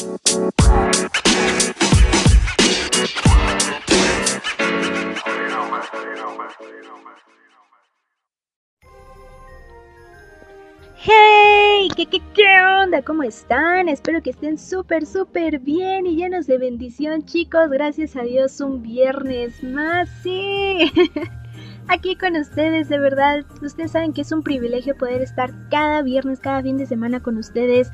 ¡Hey! ¿Qué, qué, qué onda? ¿Cómo están? Espero que estén súper, súper bien y llenos de bendición, chicos. Gracias a Dios, un viernes más. ¡Sí! Aquí con ustedes, de verdad. Ustedes saben que es un privilegio poder estar cada viernes, cada fin de semana con ustedes.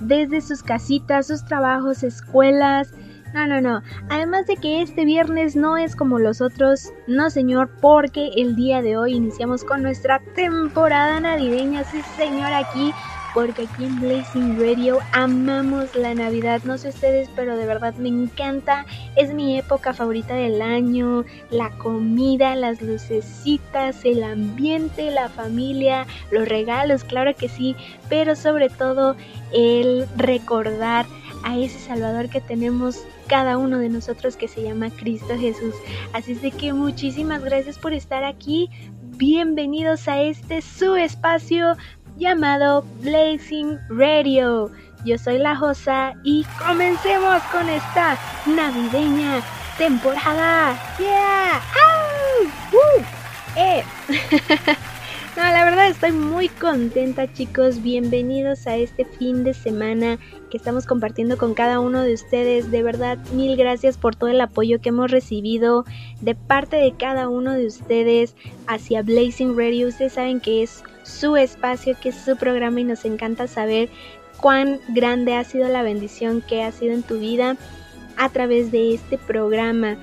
Desde sus casitas, sus trabajos, escuelas no, no, no. Además de que este viernes no es como los otros, no señor, porque el día de hoy iniciamos con nuestra temporada navideña, sí señor, aquí, porque aquí en Blazing Radio amamos la Navidad, no sé ustedes, pero de verdad me encanta, es mi época favorita del año, la comida, las lucecitas, el ambiente, la familia, los regalos, claro que sí, pero sobre todo el recordar a ese Salvador que tenemos cada uno de nosotros que se llama Cristo Jesús. Así es de que muchísimas gracias por estar aquí. Bienvenidos a este su espacio llamado Blazing Radio. Yo soy la Josa y comencemos con esta navideña temporada. ¡Yeah! ¡Eh! No, la verdad estoy muy contenta chicos, bienvenidos a este fin de semana que estamos compartiendo con cada uno de ustedes. De verdad, mil gracias por todo el apoyo que hemos recibido de parte de cada uno de ustedes hacia Blazing Radio. Ustedes saben que es su espacio, que es su programa y nos encanta saber cuán grande ha sido la bendición que ha sido en tu vida a través de este programa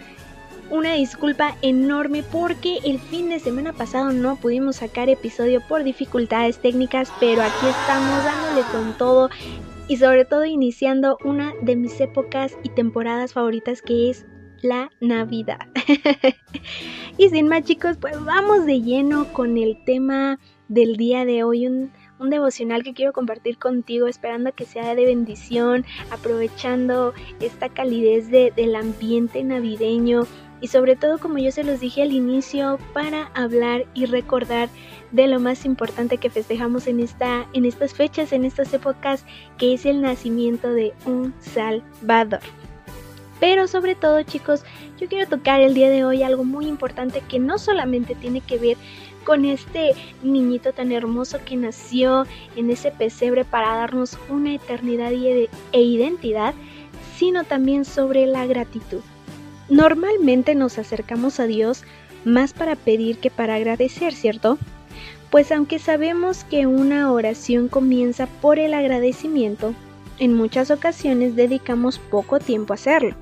una disculpa enorme porque el fin de semana pasado no pudimos sacar episodio por dificultades técnicas, pero aquí estamos dándole con todo y sobre todo iniciando una de mis épocas y temporadas favoritas que es la Navidad. y sin más chicos, pues vamos de lleno con el tema del día de hoy, un, devocional que quiero compartir contigo, esperando que sea de bendición, aprovechando esta calidez del ambiente navideño y sobre todo como yo se los dije al inicio para hablar y recordar de lo más importante que festejamos en esta en estas fechas, en estas épocas, que es el nacimiento de un Salvador. Pero sobre todo, chicos, yo quiero tocar el día de hoy algo muy importante que no solamente tiene que ver con este niñito tan hermoso que nació en ese pesebre para darnos una eternidad e identidad, sino también sobre la gratitud. Normalmente nos acercamos a Dios más para pedir que para agradecer, ¿cierto? Pues aunque sabemos que una oración comienza por el agradecimiento, en muchas ocasiones dedicamos poco tiempo a hacerlo.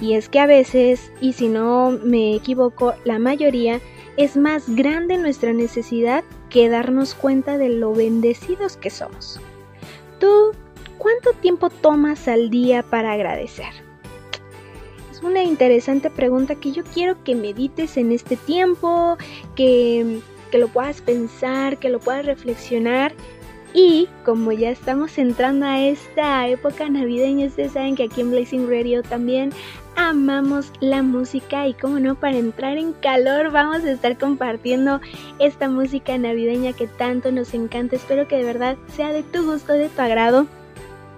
Y es que a veces, y si no me equivoco, la mayoría, es más grande nuestra necesidad que darnos cuenta de lo bendecidos que somos. ¿Tú cuánto tiempo tomas al día para agradecer? una interesante pregunta que yo quiero que medites en este tiempo, que, que lo puedas pensar, que lo puedas reflexionar. Y como ya estamos entrando a esta época navideña, ustedes saben que aquí en Blazing Radio también amamos la música y como no, para entrar en calor vamos a estar compartiendo esta música navideña que tanto nos encanta. Espero que de verdad sea de tu gusto, de tu agrado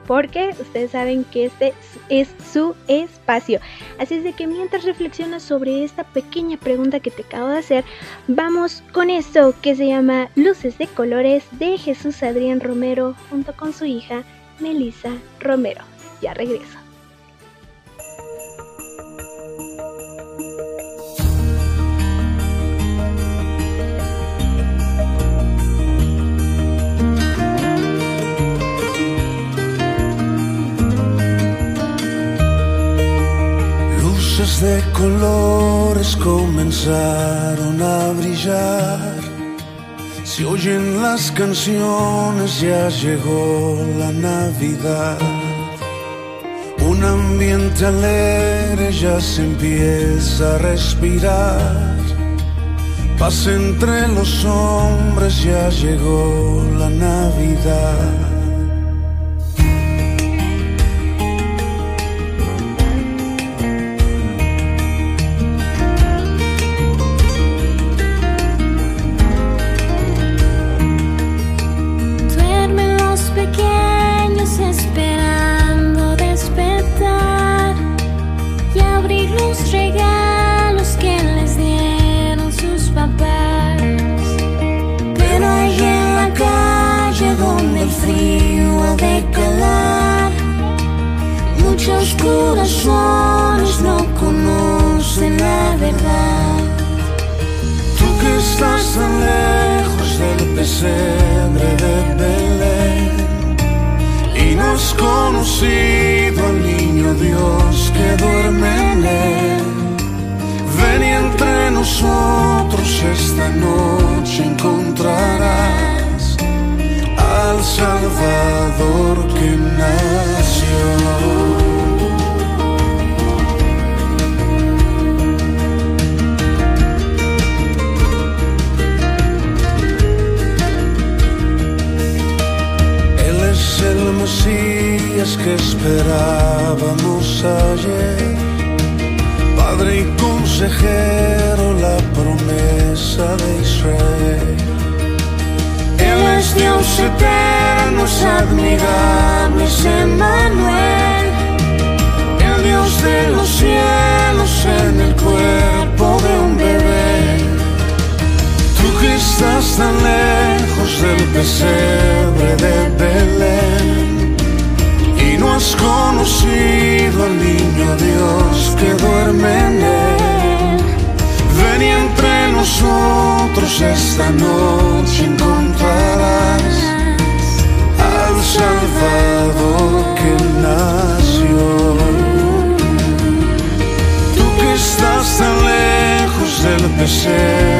porque ustedes saben que este es su espacio. Así es de que mientras reflexionas sobre esta pequeña pregunta que te acabo de hacer, vamos con esto que se llama Luces de Colores de Jesús Adrián Romero junto con su hija Melissa Romero. Ya regreso. De colores comenzaron a brillar. Se oyen las canciones, ya llegó la Navidad. Un ambiente alegre ya se empieza a respirar. Paz entre los hombres, ya llegó la Navidad. Corazones no conocen la verdad. Tú que estás tan lejos del pesebre de Belén y no has conocido al niño Dios que duerme en él. Ven y entre nosotros esta noche encontrarás al Salvador que nació. Mesías que esperábamos ayer. Padre y consejero, la promesa de Israel. Él es Dios eterno, es admirable, es Emmanuel. El Dios de los cielos en el cuerpo de un bebé. Tú que estás tan lejos del pesebre de Belén y no has conocido al niño Dios que duerme en él. Ven y entre nosotros esta noche encontrarás al Salvador que nació. Tú que estás tan lejos del pesebre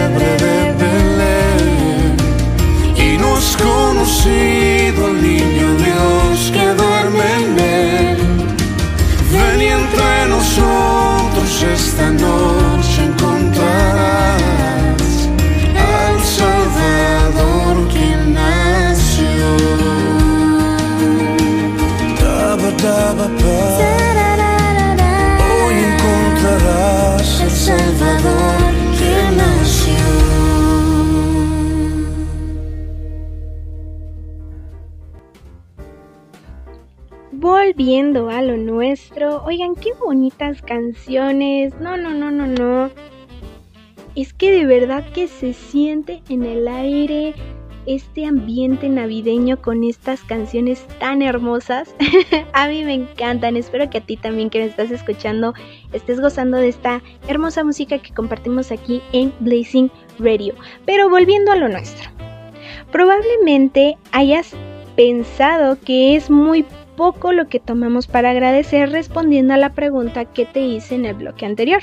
A lo nuestro, oigan qué bonitas canciones. No, no, no, no, no. Es que de verdad que se siente en el aire este ambiente navideño con estas canciones tan hermosas. a mí me encantan. Espero que a ti también que me estás escuchando estés gozando de esta hermosa música que compartimos aquí en Blazing Radio. Pero volviendo a lo nuestro. Probablemente hayas pensado que es muy poco lo que tomamos para agradecer respondiendo a la pregunta que te hice en el bloque anterior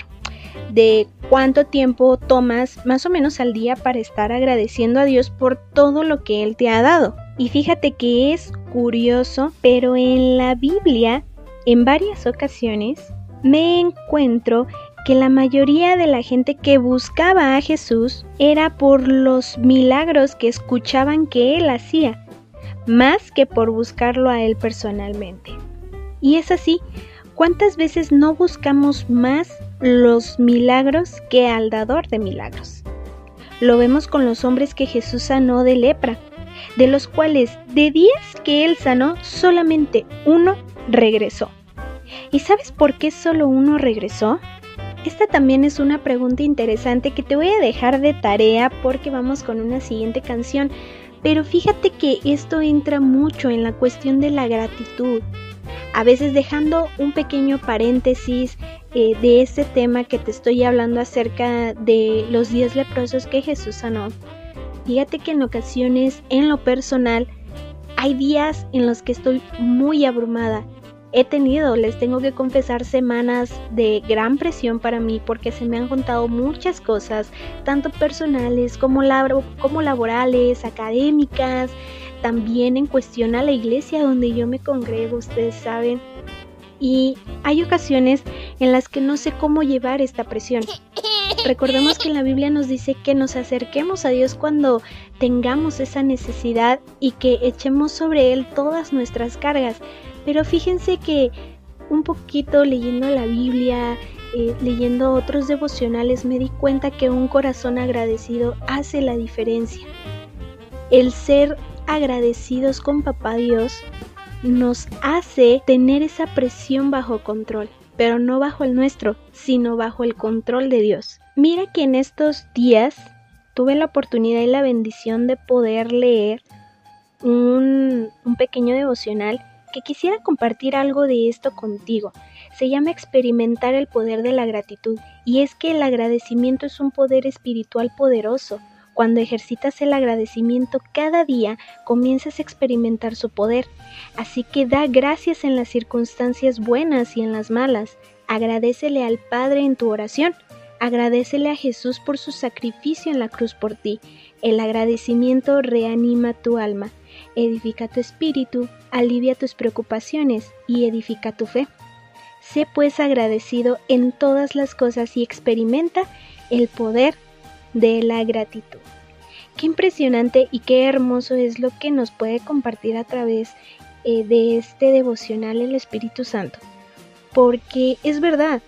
de cuánto tiempo tomas más o menos al día para estar agradeciendo a Dios por todo lo que Él te ha dado. Y fíjate que es curioso, pero en la Biblia, en varias ocasiones, me encuentro que la mayoría de la gente que buscaba a Jesús era por los milagros que escuchaban que Él hacía, más que por buscarlo a Él personalmente. Y es así, ¿cuántas veces no buscamos más los milagros que al dador de milagros? Lo vemos con los hombres que Jesús sanó de lepra, de los cuales de 10 que Él sanó, solamente uno regresó. ¿Y sabes por qué solo uno regresó? Esta también es una pregunta interesante que te voy a dejar de tarea porque vamos con una siguiente canción. Pero fíjate que esto entra mucho en la cuestión de la gratitud. A veces dejando un pequeño paréntesis eh, de este tema que te estoy hablando acerca de los 10 leprosos que Jesús sanó. Fíjate que en ocasiones, en lo personal, hay días en los que estoy muy abrumada. He tenido, les tengo que confesar, semanas de gran presión para mí porque se me han juntado muchas cosas, tanto personales como, como laborales, académicas, también en cuestión a la iglesia donde yo me congrego, ustedes saben. Y hay ocasiones en las que no sé cómo llevar esta presión. Recordemos que la Biblia nos dice que nos acerquemos a Dios cuando tengamos esa necesidad y que echemos sobre Él todas nuestras cargas. Pero fíjense que un poquito leyendo la Biblia, eh, leyendo otros devocionales, me di cuenta que un corazón agradecido hace la diferencia. El ser agradecidos con Papá Dios nos hace tener esa presión bajo control, pero no bajo el nuestro, sino bajo el control de Dios. Mira que en estos días tuve la oportunidad y la bendición de poder leer un, un pequeño devocional que quisiera compartir algo de esto contigo. se llama experimentar el poder de la gratitud y es que el agradecimiento es un poder espiritual poderoso. Cuando ejercitas el agradecimiento cada día, comienzas a experimentar su poder. Así que da gracias en las circunstancias buenas y en las malas. Agradecele al Padre en tu oración. Agradecele a Jesús por su sacrificio en la cruz por ti. El agradecimiento reanima tu alma, edifica tu espíritu, alivia tus preocupaciones y edifica tu fe. Sé pues agradecido en todas las cosas y experimenta el poder de la gratitud. Qué impresionante y qué hermoso es lo que nos puede compartir a través eh, de este devocional el Espíritu Santo. Porque es verdad,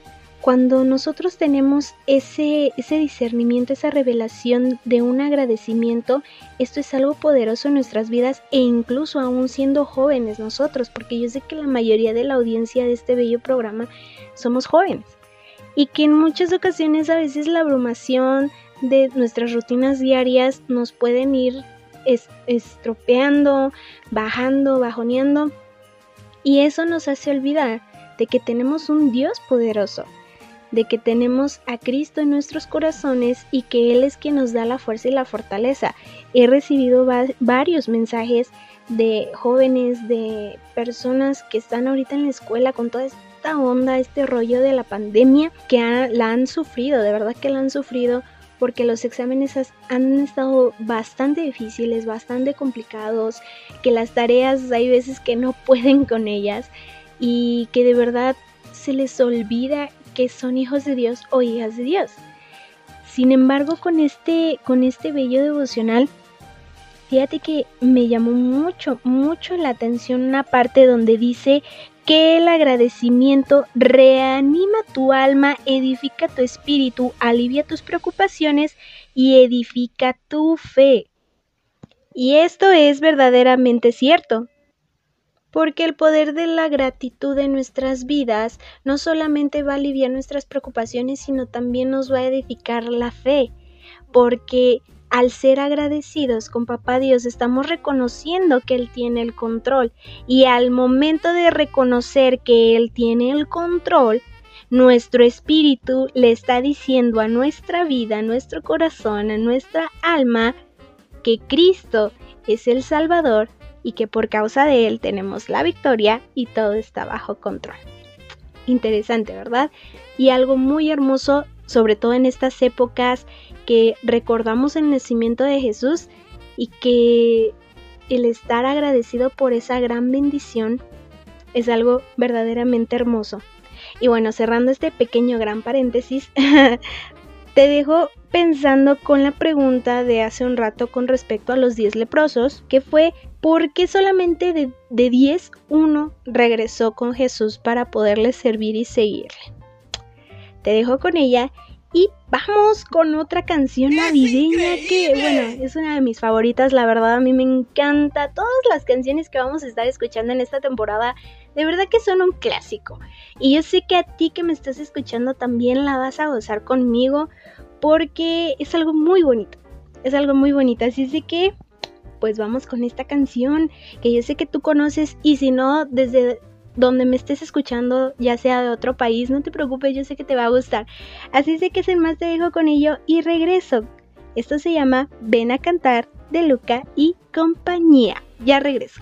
cuando nosotros tenemos ese, ese discernimiento, esa revelación de un agradecimiento, esto es algo poderoso en nuestras vidas e incluso aún siendo jóvenes nosotros, porque yo sé que la mayoría de la audiencia de este bello programa somos jóvenes y que en muchas ocasiones a veces la abrumación de nuestras rutinas diarias nos pueden ir estropeando, bajando, bajoneando y eso nos hace olvidar de que tenemos un Dios poderoso de que tenemos a Cristo en nuestros corazones y que Él es quien nos da la fuerza y la fortaleza. He recibido varios mensajes de jóvenes, de personas que están ahorita en la escuela con toda esta onda, este rollo de la pandemia, que la han sufrido, de verdad que la han sufrido porque los exámenes han estado bastante difíciles, bastante complicados, que las tareas hay veces que no pueden con ellas y que de verdad se les olvida que son hijos de Dios o hijas de Dios. Sin embargo, con este, con este bello devocional, fíjate que me llamó mucho, mucho la atención una parte donde dice que el agradecimiento reanima tu alma, edifica tu espíritu, alivia tus preocupaciones y edifica tu fe. Y esto es verdaderamente cierto porque el poder de la gratitud en nuestras vidas no solamente va a aliviar nuestras preocupaciones, sino también nos va a edificar la fe, porque al ser agradecidos con Papá Dios estamos reconociendo que Él tiene el control. Y al momento de reconocer que Él tiene el control, nuestro espíritu le está diciendo a nuestra vida, a nuestro corazón, a nuestra alma, que Cristo es el Salvador y que por causa de él tenemos la victoria y todo está bajo control. Interesante, ¿verdad? Y algo muy hermoso, sobre todo en estas épocas que recordamos el nacimiento de Jesús y que el estar agradecido por esa gran bendición es algo verdaderamente hermoso. Y bueno, cerrando este pequeño gran paréntesis, te dejo pensando con la pregunta de hace un rato con respecto a los 10 leprosos, que fue ¿por qué solamente de, 10 uno regresó con Jesús para poderle servir y seguirle? Te dejo con ella y vamos con otra canción navideña que, bueno, es una de mis favoritas, la verdad a mí me encanta. Todas las canciones que vamos a estar escuchando en esta temporada, de verdad que son un clásico. Y yo sé que a ti que me estás escuchando también la vas a gozar conmigo porque es algo muy bonito. Es algo muy bonito. Así es que, pues vamos con esta canción que yo sé que tú conoces y si no, desde donde me estés escuchando, ya sea de otro país, no te preocupes, yo sé que te va a gustar. Así es que sin más te dejo con ello y regreso. Esto se llama Ven a cantar de Luca y compañía. Ya regreso.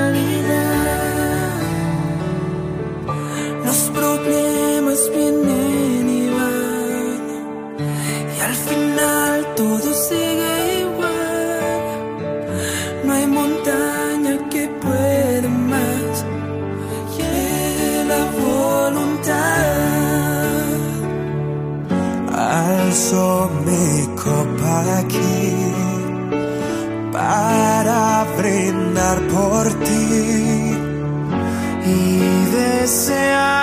y desearte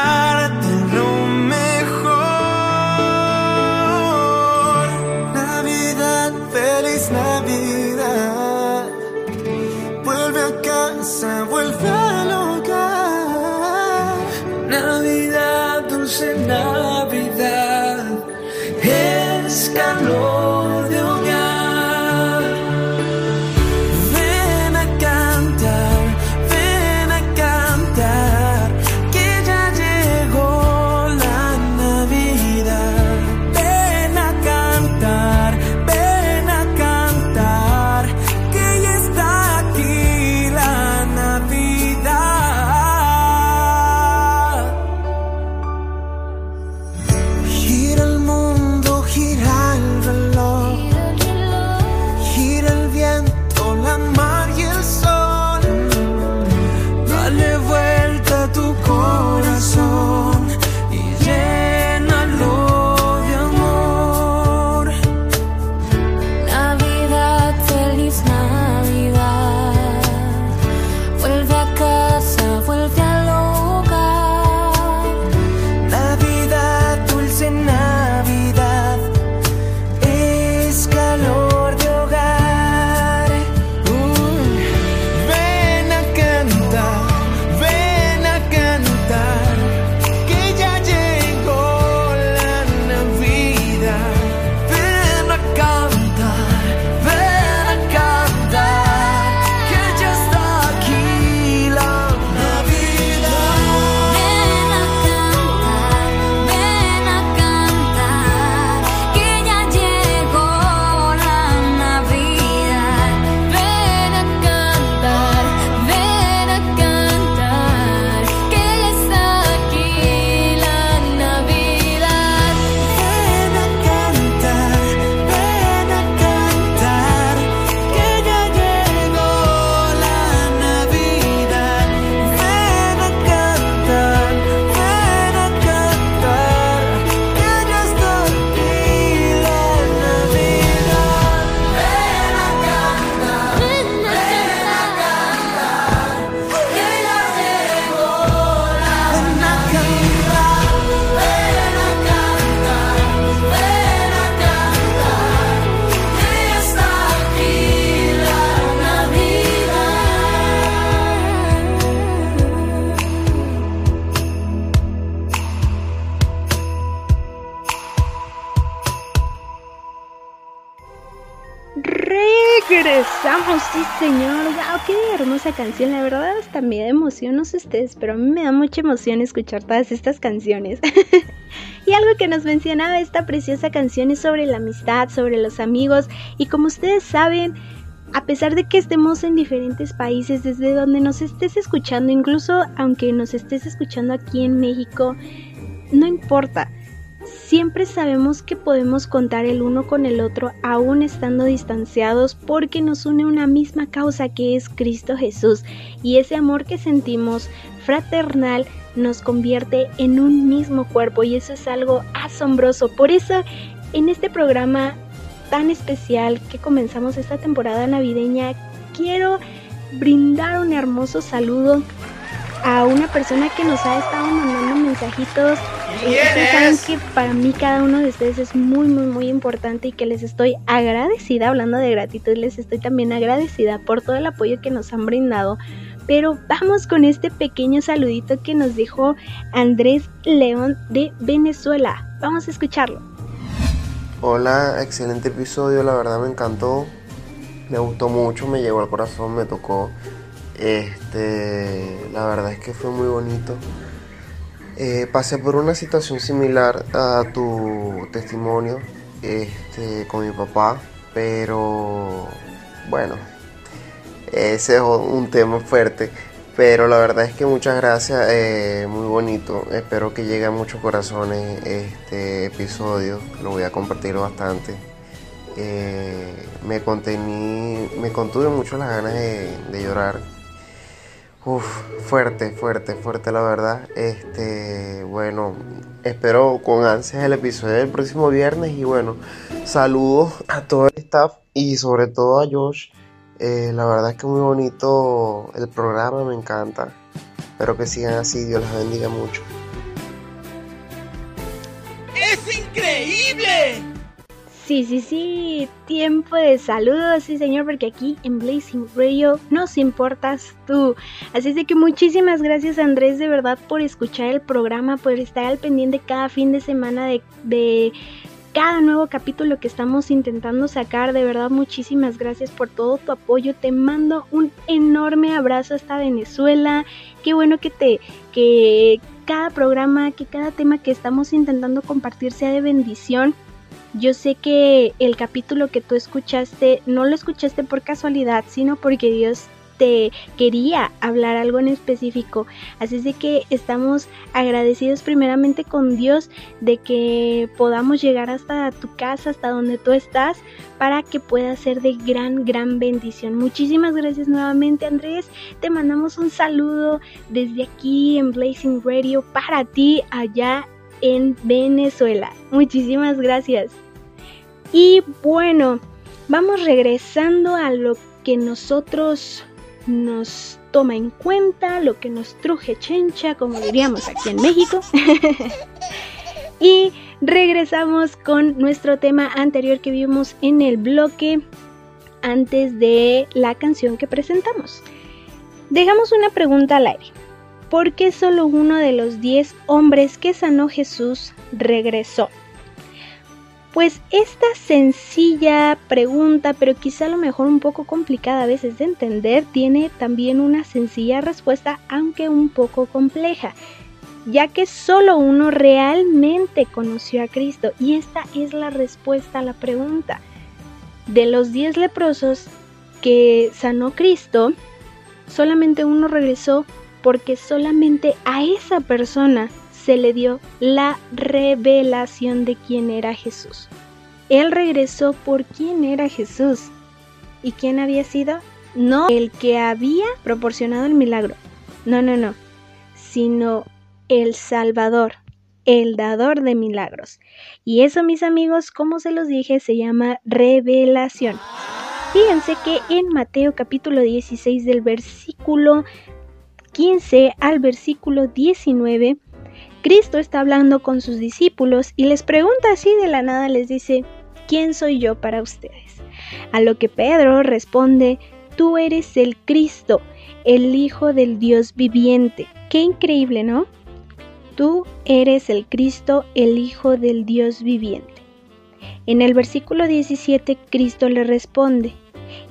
Me da emoción, no sé ustedes, pero a mí me da mucha emoción escuchar todas estas canciones. y algo que nos mencionaba esta preciosa canción es sobre la amistad, sobre los amigos. Y como ustedes saben, a pesar de que estemos en diferentes países, desde donde nos estés escuchando, incluso aunque nos estés escuchando aquí en México, no importa. Siempre sabemos que podemos contar el uno con el otro aún estando distanciados porque nos une una misma causa que es Cristo Jesús y ese amor que sentimos fraternal nos convierte en un mismo cuerpo y eso es algo asombroso. Por eso en este programa tan especial que comenzamos esta temporada navideña quiero brindar un hermoso saludo a una persona que nos ha estado mandando mensajitos. Eh, Ustedes saben que para mí cada uno de ustedes es muy, muy, muy importante y que les estoy agradecida, hablando de gratitud, les estoy también agradecida por todo el apoyo que nos han brindado. Pero vamos con este pequeño saludito que nos dejó Andrés León de Venezuela. Vamos a escucharlo. Hola, excelente episodio, la verdad me encantó, me gustó mucho, me llegó al corazón, me tocó. Este, la verdad es que fue muy bonito. Eh, pasé por una situación similar a tu testimonio este, con mi papá, pero bueno, ese es un tema fuerte. Pero la verdad es que muchas gracias, eh, muy bonito. Espero que llegue a muchos corazones este episodio. Lo voy a compartir bastante. Eh, me contení, me contuve mucho las ganas de, de llorar. Fuerte, fuerte, fuerte la verdad. Este, bueno, espero con ansias el episodio del próximo viernes y bueno, saludos a todo el staff y sobre todo a Josh Eh, la verdad es que muy bonito el programa, me encanta. Espero que sigan así, Dios les bendiga mucho. Sí, sí, sí, tiempo de saludos, sí señor, porque aquí en Blazing Radio nos importas tú. Así es de que muchísimas gracias Andrés de verdad por escuchar el programa, por estar al pendiente cada fin de semana de, de cada nuevo capítulo que estamos intentando sacar. De verdad, muchísimas gracias por todo tu apoyo. Te mando un enorme abrazo hasta Venezuela. Qué bueno que te, que cada programa, que cada tema que estamos intentando compartir sea de bendición. Yo sé que el capítulo que tú escuchaste no lo escuchaste por casualidad, sino porque Dios te quería hablar algo en específico. Así es de que estamos agradecidos primeramente con Dios de que podamos llegar hasta tu casa, hasta donde tú estás, para que pueda ser de gran, gran bendición. Muchísimas gracias nuevamente Andrés. Te mandamos un saludo desde aquí en Blazing Radio para ti allá en Venezuela. Muchísimas gracias. Y bueno, vamos regresando a lo que nosotros nos toma en cuenta, lo que nos truje chencha, como diríamos aquí en México. y regresamos con nuestro tema anterior que vimos en el bloque antes de la canción que presentamos. Dejamos una pregunta al aire. ¿Por qué solo uno de los 10 hombres que sanó Jesús regresó? Pues esta sencilla pregunta, pero quizá a lo mejor un poco complicada a veces de entender, tiene también una sencilla respuesta, aunque un poco compleja, ya que solo uno realmente conoció a Cristo. Y esta es la respuesta a la pregunta. De los 10 leprosos que sanó Cristo, solamente uno regresó porque solamente a esa persona se le dio la revelación de quién era Jesús. Él regresó por quién era Jesús. ¿Y quién había sido? No el que había proporcionado el milagro. No, no, no. Sino el Salvador, el dador de milagros. Y eso, mis amigos, como se los dije, se llama revelación. Fíjense que en Mateo capítulo 16 del versículo 15 al versículo 19, Cristo está hablando con sus discípulos y les pregunta así de la nada, les dice, ¿quién soy yo para ustedes? A lo que Pedro responde, tú eres el Cristo, el Hijo del Dios viviente. Qué increíble, ¿no? Tú eres el Cristo, el Hijo del Dios viviente. En el versículo 17, Cristo le responde,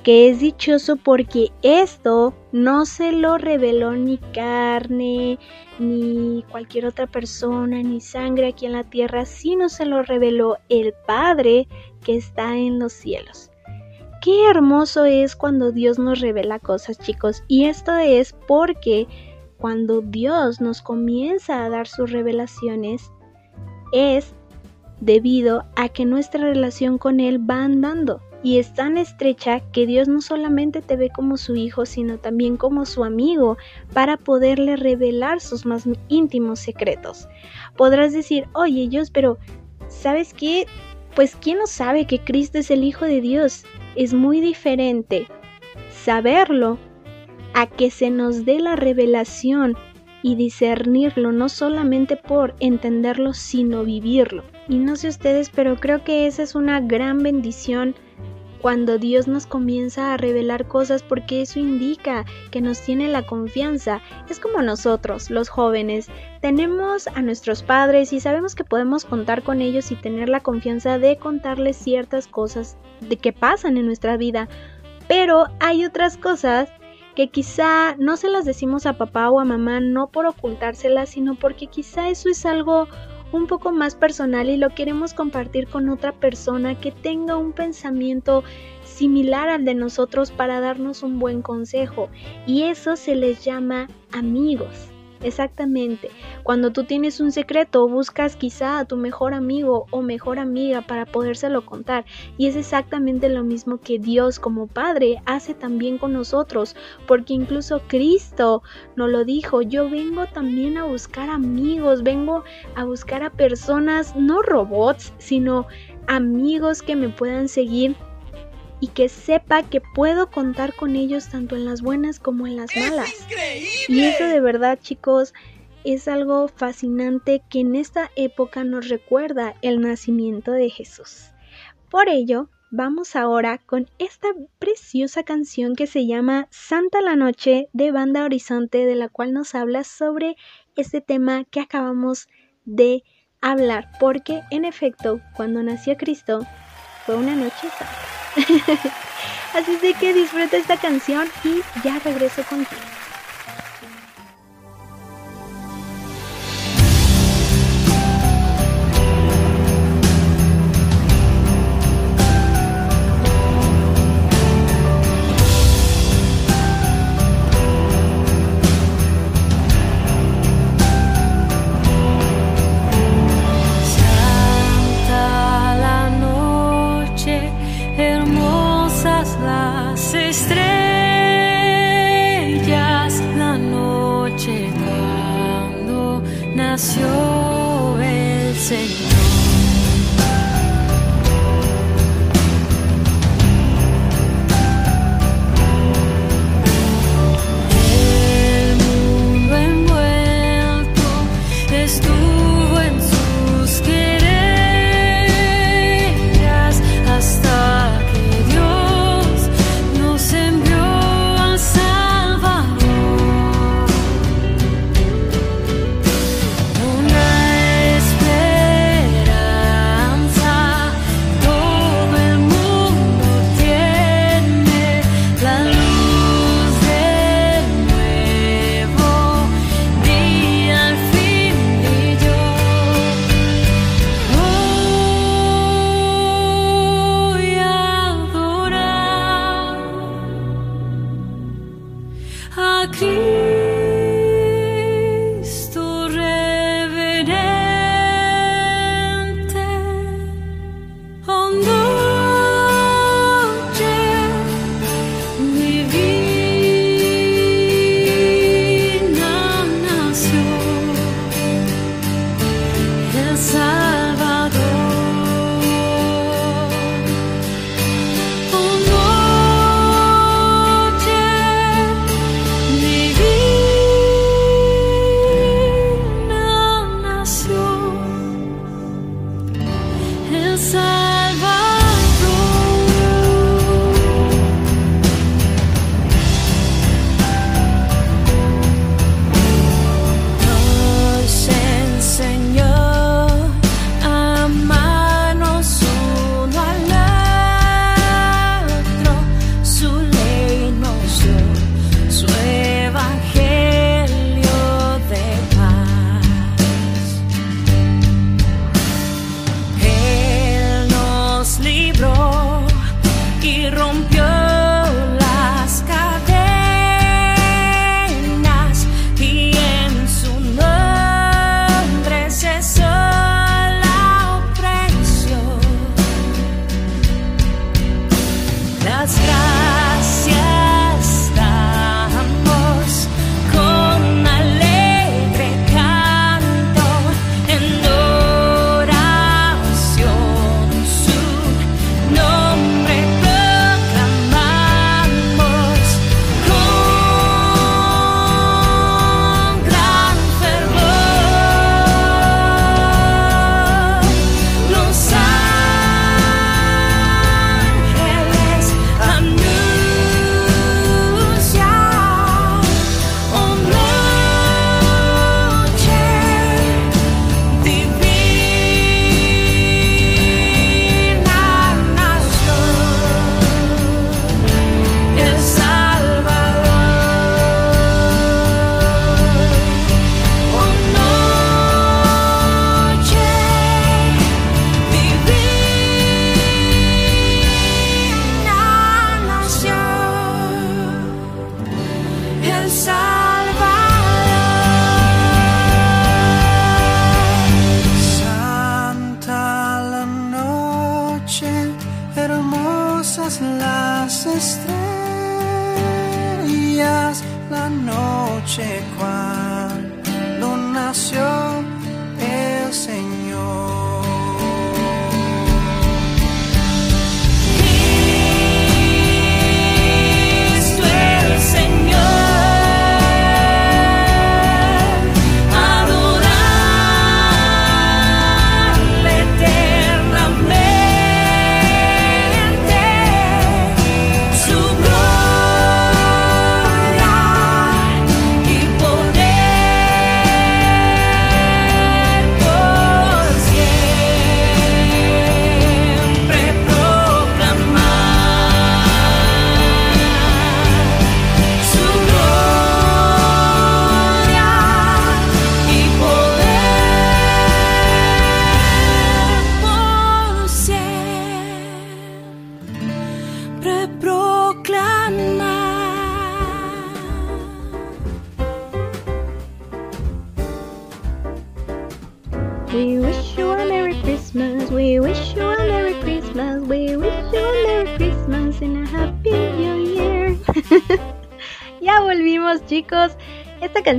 que es dichoso porque esto no se lo reveló ni carne, ni cualquier otra persona, ni sangre aquí en la tierra, sino se lo reveló el Padre que está en los cielos. Qué hermoso es cuando Dios nos revela cosas, chicos, y esto es porque cuando Dios nos comienza a dar sus revelaciones, es debido a que nuestra relación con Él va andando y es tan estrecha que Dios no solamente te ve como su hijo, sino también como su amigo para poderle revelar sus más íntimos secretos. Podrás decir, oye Dios, pero ¿sabes qué? Pues ¿quién no sabe que Cristo es el Hijo de Dios? Es muy diferente saberlo a que se nos dé la revelación y discernirlo, no solamente por entenderlo, sino vivirlo. Y no sé ustedes, pero creo que esa es una gran bendición cuando Dios nos comienza a revelar cosas porque eso indica que nos tiene la confianza. Es como nosotros, los jóvenes, tenemos a nuestros padres y sabemos que podemos contar con ellos y tener la confianza de contarles ciertas cosas de que pasan en nuestra vida. Pero hay otras cosas que quizá no se las decimos a papá o a mamá no por ocultárselas, sino porque quizá eso es algo un poco más personal y lo queremos compartir con otra persona que tenga un pensamiento similar al de nosotros para darnos un buen consejo. Y eso se les llama amigos. Exactamente. Cuando tú tienes un secreto, buscas quizá a tu mejor amigo o mejor amiga para podérselo contar. Y es exactamente lo mismo que Dios como Padre hace también con nosotros. Porque incluso Cristo nos lo dijo, yo vengo también a buscar amigos, vengo a buscar a personas, no robots, sino amigos que me puedan seguir y que sepa que puedo contar con ellos tanto en las buenas como en las malas. ¡Es increíble! Y eso de verdad, chicos, es algo fascinante que en esta época nos recuerda el nacimiento de Jesús. Por ello, vamos ahora con esta preciosa canción que se llama Santa la Noche de Banda Horizonte, de la cual nos habla sobre este tema que acabamos de hablar, porque en efecto, cuando nació Cristo, fue una noche. Así de que disfruta esta canción y ya regreso contigo.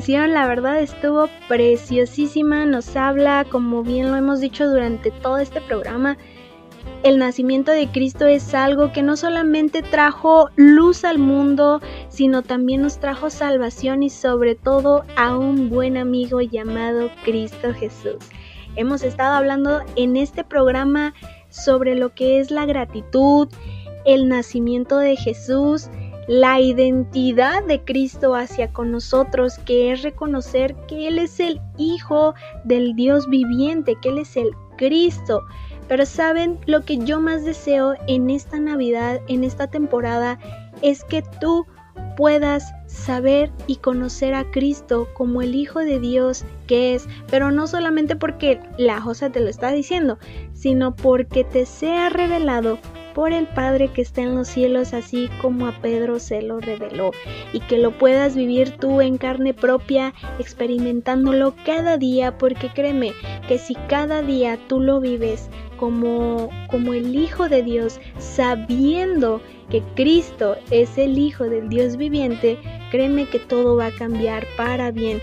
La verdad, estuvo preciosísima. Nos habla, como bien lo hemos dicho durante todo este programa, el nacimiento de Cristo es algo que no solamente trajo luz al mundo, sino también nos trajo salvación y sobre todo a un buen amigo llamado Cristo Jesús. Hemos estado hablando en este programa sobre lo que es la gratitud, el nacimiento de Jesús, la identidad de Cristo hacia con nosotros, que es reconocer que Él es el Hijo del Dios viviente, que Él es el Cristo. Pero saben, lo que yo más deseo en esta Navidad, en esta temporada, es que tú puedas saber y conocer a Cristo como el Hijo de Dios que es, pero no solamente porque la Josa te lo está diciendo, sino porque te sea revelado por el Padre que está en los cielos, así como a Pedro se lo reveló, y que lo puedas vivir tú en carne propia, experimentándolo cada día, porque créeme que si cada día tú lo vives, como, como el Hijo de Dios, sabiendo que Cristo es el Hijo del Dios viviente, créeme que todo va a cambiar para bien.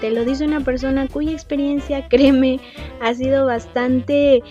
Te lo dice una persona cuya experiencia, créeme, ha sido bastante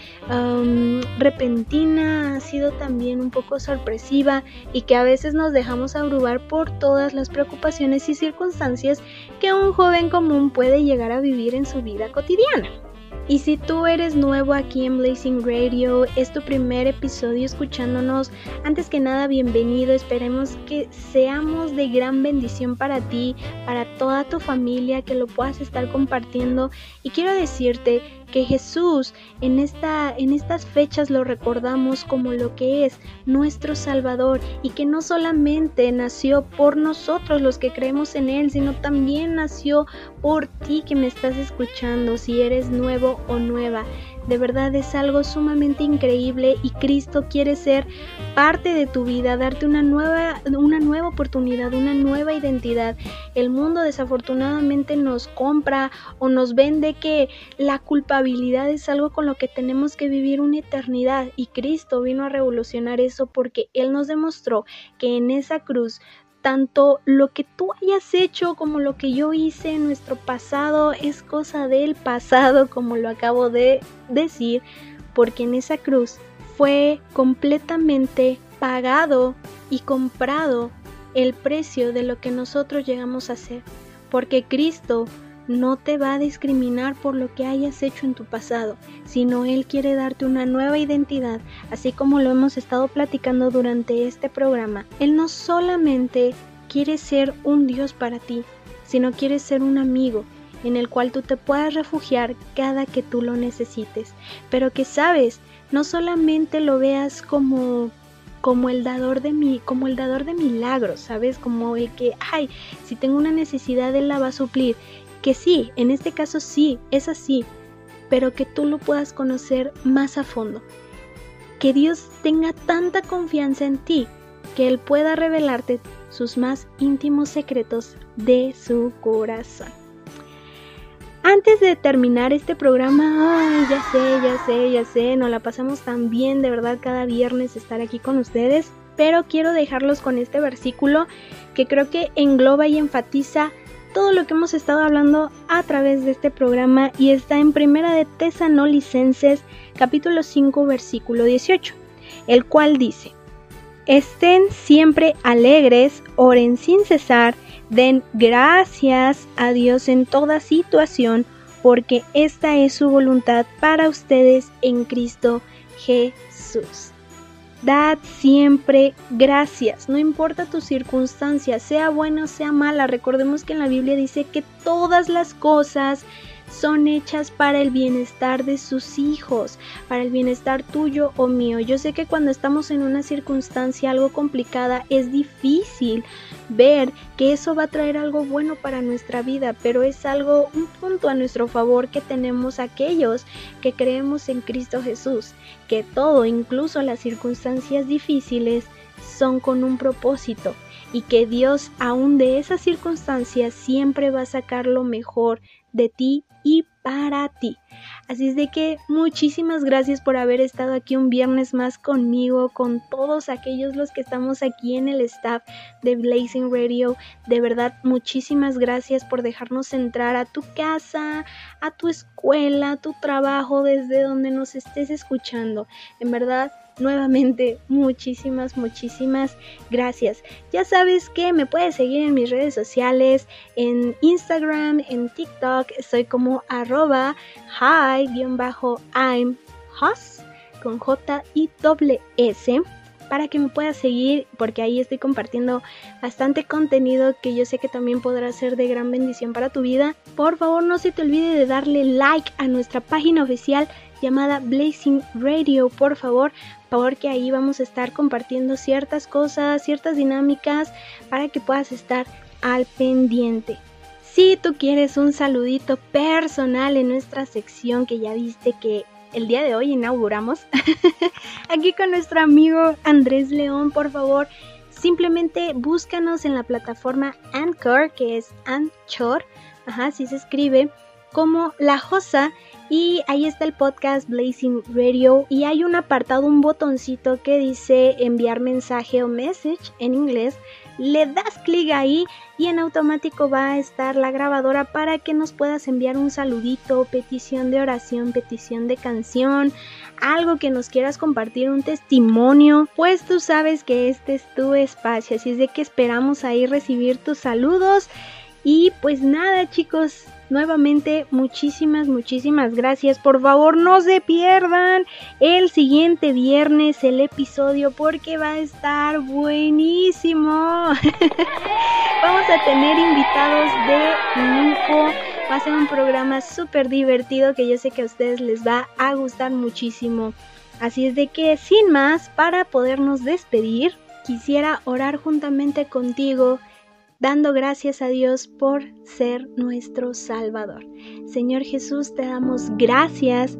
repentina, ha sido también un poco sorpresiva y que a veces nos dejamos abrumar por todas las preocupaciones y circunstancias que un joven común puede llegar a vivir en su vida cotidiana. Y si tú eres nuevo aquí en Blazing Radio, es tu primer episodio escuchándonos, antes que nada bienvenido, esperemos que seamos de gran bendición para ti, para toda tu familia, que lo puedas estar compartiendo. Y quiero decirte que Jesús en, esta, en estas fechas lo recordamos como lo que es nuestro Salvador y que no solamente nació por nosotros los que creemos en Él, sino también nació por ti que me estás escuchando, si eres nuevo o nueva. De verdad es algo sumamente increíble y Cristo quiere ser parte de tu vida, darte una nueva, una nueva oportunidad, una nueva identidad. El mundo desafortunadamente nos compra o nos vende que la culpabilidad es algo con lo que tenemos que vivir una eternidad y Cristo vino a revolucionar eso porque Él nos demostró que en esa cruz tanto lo que tú hayas hecho como lo que yo hice en nuestro pasado es cosa del pasado, como lo acabo de decir, porque en esa cruz fue completamente pagado y comprado el precio de lo que nosotros llegamos a hacer, porque Cristo no te va a discriminar por lo que hayas hecho en tu pasado, sino Él quiere darte una nueva identidad, así como lo hemos estado platicando durante este programa. Él no solamente quiere ser un Dios para ti, sino quiere ser un amigo en el cual tú te puedas refugiar cada que tú lo necesites, pero que sabes, no solamente lo veas como como el dador de mi, como el dador de milagros, ¿sabes? Como el que, ay, si tengo una necesidad él la va a suplir que sí, en este caso sí, es así, pero que tú lo puedas conocer más a fondo. Que Dios tenga tanta confianza en ti que Él pueda revelarte sus más íntimos secretos de su corazón. Antes de terminar este programa, ay, ya sé, ya sé, ya sé, nos la pasamos tan bien de verdad cada viernes estar aquí con ustedes, pero quiero dejarlos con este versículo que creo que engloba y enfatiza todo lo que hemos estado hablando a través de este programa y está en Primera de Tesanolicenses capítulo 5 versículo 18, el cual dice: Estén siempre alegres, oren sin cesar, den gracias a Dios en toda situación, porque esta es su voluntad para ustedes en Cristo Jesús. Dad siempre gracias, no importa tu circunstancia, sea buena o sea mala. Recordemos que en la Biblia dice que todas las cosas son hechas para el bienestar de sus hijos, para el bienestar tuyo o mío. Yo sé que cuando estamos en una circunstancia algo complicada es difícil ver que eso va a traer algo bueno para nuestra vida, pero es algo, un punto a nuestro favor que tenemos aquellos que creemos en Cristo Jesús, que todo, incluso las circunstancias difíciles, son con un propósito y que Dios aún de esas circunstancias siempre va a sacar lo mejor de ti y para ti. Así es de que muchísimas gracias por haber estado aquí un viernes más conmigo, con todos aquellos los que estamos aquí en el staff de Blazing Radio. De verdad, muchísimas gracias por dejarnos entrar a tu casa, a tu escuela, a tu trabajo, desde donde nos estés escuchando. En verdad, nuevamente muchísimas, muchísimas gracias. Ya sabes que me puedes seguir en mis redes sociales, en Instagram, en TikTok, estoy como arroba hi-I'm con J y doble S para que me puedas seguir porque ahí estoy compartiendo bastante contenido que yo sé que también podrá ser de gran bendición para tu vida. Por favor no se te olvide de darle like a nuestra página oficial llamada Blazing Radio, por favor, porque ahí vamos a estar compartiendo ciertas cosas, ciertas dinámicas para que puedas estar al pendiente. Si tú quieres un saludito personal en nuestra sección que ya viste que el día de hoy inauguramos, aquí con nuestro amigo Andrés León, por favor, simplemente búscanos en la plataforma Anchor, que es Anchor, ajá, así se escribe, como La Josa y ahí está el podcast Blazing Radio y hay un apartado, un botoncito que dice enviar mensaje o message en inglés. Le das clic ahí y en automático va a estar la grabadora para que nos puedas enviar un saludito, petición de oración, petición de canción, algo que nos quieras compartir, un testimonio, pues tú sabes que este es tu espacio, así es de que esperamos ahí recibir tus saludos. Y pues nada chicos, Nuevamente, muchísimas, muchísimas gracias. Por favor, no se pierdan el siguiente viernes el episodio porque va a estar buenísimo. Vamos a tener invitados de lujo. Va a ser un programa súper divertido que yo sé que a ustedes les va a gustar muchísimo. Así es de que, sin más, para podernos despedir, quisiera orar juntamente contigo dando gracias a Dios por ser nuestro Salvador. Señor Jesús, te damos gracias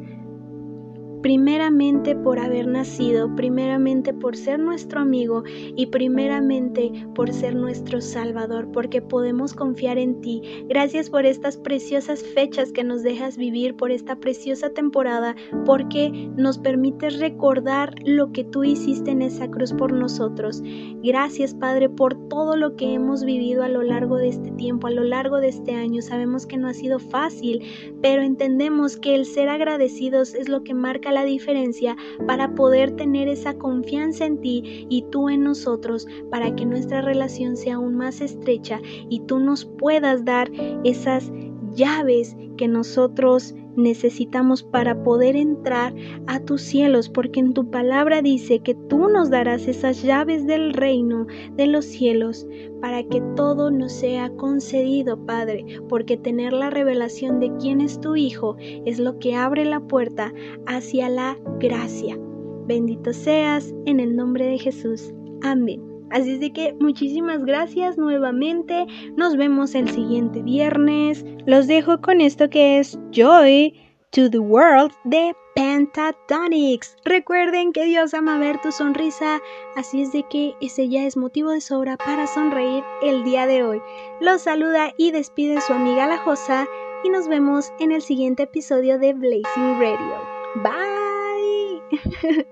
primeramente por haber nacido, primeramente por ser nuestro amigo y primeramente por ser nuestro Salvador, porque podemos confiar en ti. Gracias por estas preciosas fechas que nos dejas vivir, por esta preciosa temporada, porque nos permites recordar lo que tú hiciste en esa cruz por nosotros. Gracias Padre por todo lo que hemos vivido a lo largo de este tiempo, a lo largo de este año. Sabemos que no ha sido fácil, pero entendemos que el ser agradecidos es lo que marca la diferencia para poder tener esa confianza en ti y tú en nosotros para que nuestra relación sea aún más estrecha y tú nos puedas dar esas llaves que nosotros necesitamos para poder entrar a tus cielos, porque en tu palabra dice que tú nos darás esas llaves del reino de los cielos para que todo nos sea concedido, Padre, porque tener la revelación de quién es tu Hijo es lo que abre la puerta hacia la gracia. Bendito seas en el nombre de Jesús. Amén. Así es de que muchísimas gracias nuevamente. Nos vemos el siguiente viernes. Los dejo con esto que es Joy to the World de Pentatonics. Recuerden que Dios ama ver tu sonrisa, así es de que ese ya es motivo de sobra para sonreír el día de hoy. Los saluda y despide su amiga La Josa y nos vemos en el siguiente episodio de Blazing Radio. Bye.